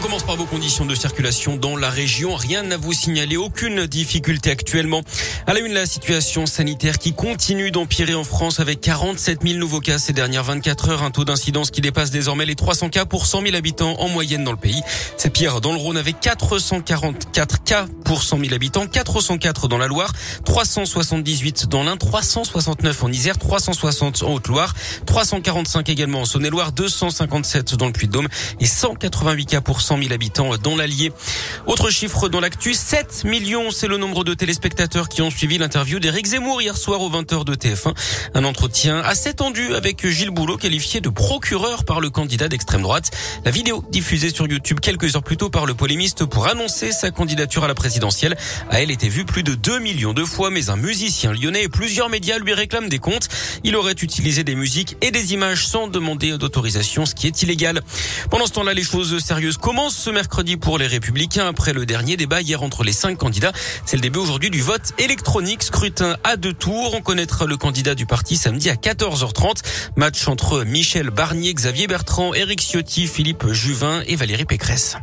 On commence par vos conditions de circulation dans la région. Rien à vous signaler, aucune difficulté actuellement. À la une, la situation sanitaire qui continue d'empirer en France avec 47 000 nouveaux cas ces dernières 24 heures. Un taux d'incidence qui dépasse désormais les 300 cas pour 100 000 habitants en moyenne dans le pays. C'est pire dans le Rhône avec 444 cas pour 100 000 habitants, 404 dans la Loire, 378 dans l'Ain, 369 en Isère, 360 en Haute-Loire, 345 également en Saône-et-Loire, 257 dans le Puy-de-Dôme et 188 cas pour 100 000 habitants dans l'Allier. Autre chiffre dans l'actu, 7 millions, c'est le nombre de téléspectateurs qui ont suivi l'interview d'Éric Zemmour hier soir aux 20h de TF1. Un entretien assez tendu avec Gilles Boulot, qualifié de procureur par le candidat d'extrême droite. La vidéo diffusée sur YouTube quelques heures plus tôt par le polémiste pour annoncer sa candidature à la présidentielle a elle été vue plus de 2 millions de fois, mais un musicien lyonnais et plusieurs médias lui réclament des comptes. Il aurait utilisé des musiques et des images sans demander d'autorisation, ce qui est illégal. Pendant ce temps-là, les choses sérieuses commencent ce mercredi pour les Républicains après le dernier débat hier entre les cinq candidats. C'est le début aujourd'hui du vote électronique, scrutin à deux tours. On connaîtra le candidat du parti samedi à 14h30. Match entre Michel Barnier, Xavier Bertrand, Éric Ciotti, Philippe Juvin et Valérie Pécresse.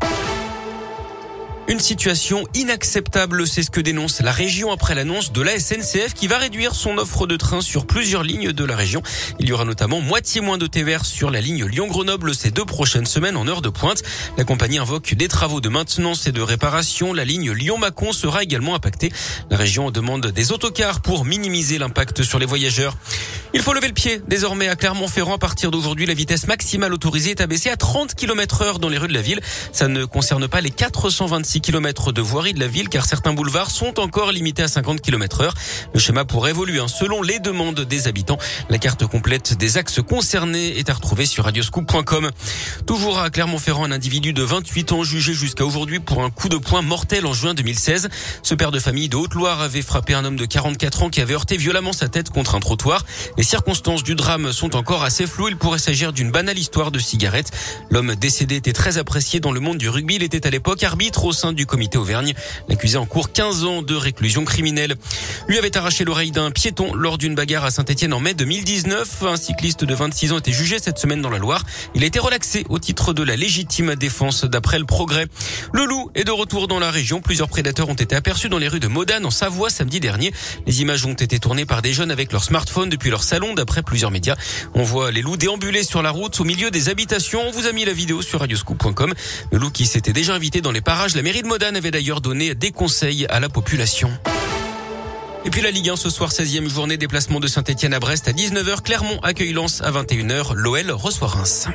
Une situation inacceptable, c'est ce que dénonce la région après l'annonce de la SNCF qui va réduire son offre de train sur plusieurs lignes de la région. Il y aura notamment moitié moins de TVR sur la ligne Lyon-Grenoble ces deux prochaines semaines en heure de pointe. La compagnie invoque des travaux de maintenance et de réparation. La ligne Lyon-Macon sera également impactée. La région demande des autocars pour minimiser l'impact sur les voyageurs. Il faut lever le pied. Désormais, à Clermont-Ferrand, à partir d'aujourd'hui, la vitesse maximale autorisée est abaissée à 30 km heure dans les rues de la ville. Ça ne concerne pas les 426 km de voirie de la ville, car certains boulevards sont encore limités à 50 km heure. Le schéma pourrait évoluer hein, selon les demandes des habitants. La carte complète des axes concernés est à retrouver sur radioscoop.com. Toujours à Clermont-Ferrand, un individu de 28 ans jugé jusqu'à aujourd'hui pour un coup de poing mortel en juin 2016. Ce père de famille de Haute-Loire avait frappé un homme de 44 ans qui avait heurté violemment sa tête contre un trottoir. Les circonstances du drame sont encore assez floues. Il pourrait s'agir d'une banale histoire de cigarette. L'homme décédé était très apprécié dans le monde du rugby. Il était à l'époque arbitre au sein du comité Auvergne. L'accusé en cours 15 ans de réclusion criminelle. Lui avait arraché l'oreille d'un piéton lors d'une bagarre à Saint-Etienne en mai 2019. Un cycliste de 26 ans était jugé cette semaine dans la Loire. Il a été relaxé au titre de la légitime défense d'après le progrès. Le loup est de retour dans la région. Plusieurs prédateurs ont été aperçus dans les rues de Modane en Savoie samedi dernier. Les images ont été tournées par des jeunes avec leur smartphone depuis leur salon d'après plusieurs médias. On voit les loups déambuler sur la route au milieu des habitations. On vous a mis la vidéo sur radioscoop.com. Le loup qui s'était déjà invité dans les parages. La mairie de Modane avait d'ailleurs donné des conseils à la population. Et puis la Ligue 1 ce soir, 16e journée, déplacement de Saint-Etienne à Brest à 19h. Clermont accueille Lens à 21h. L'OL reçoit Reims.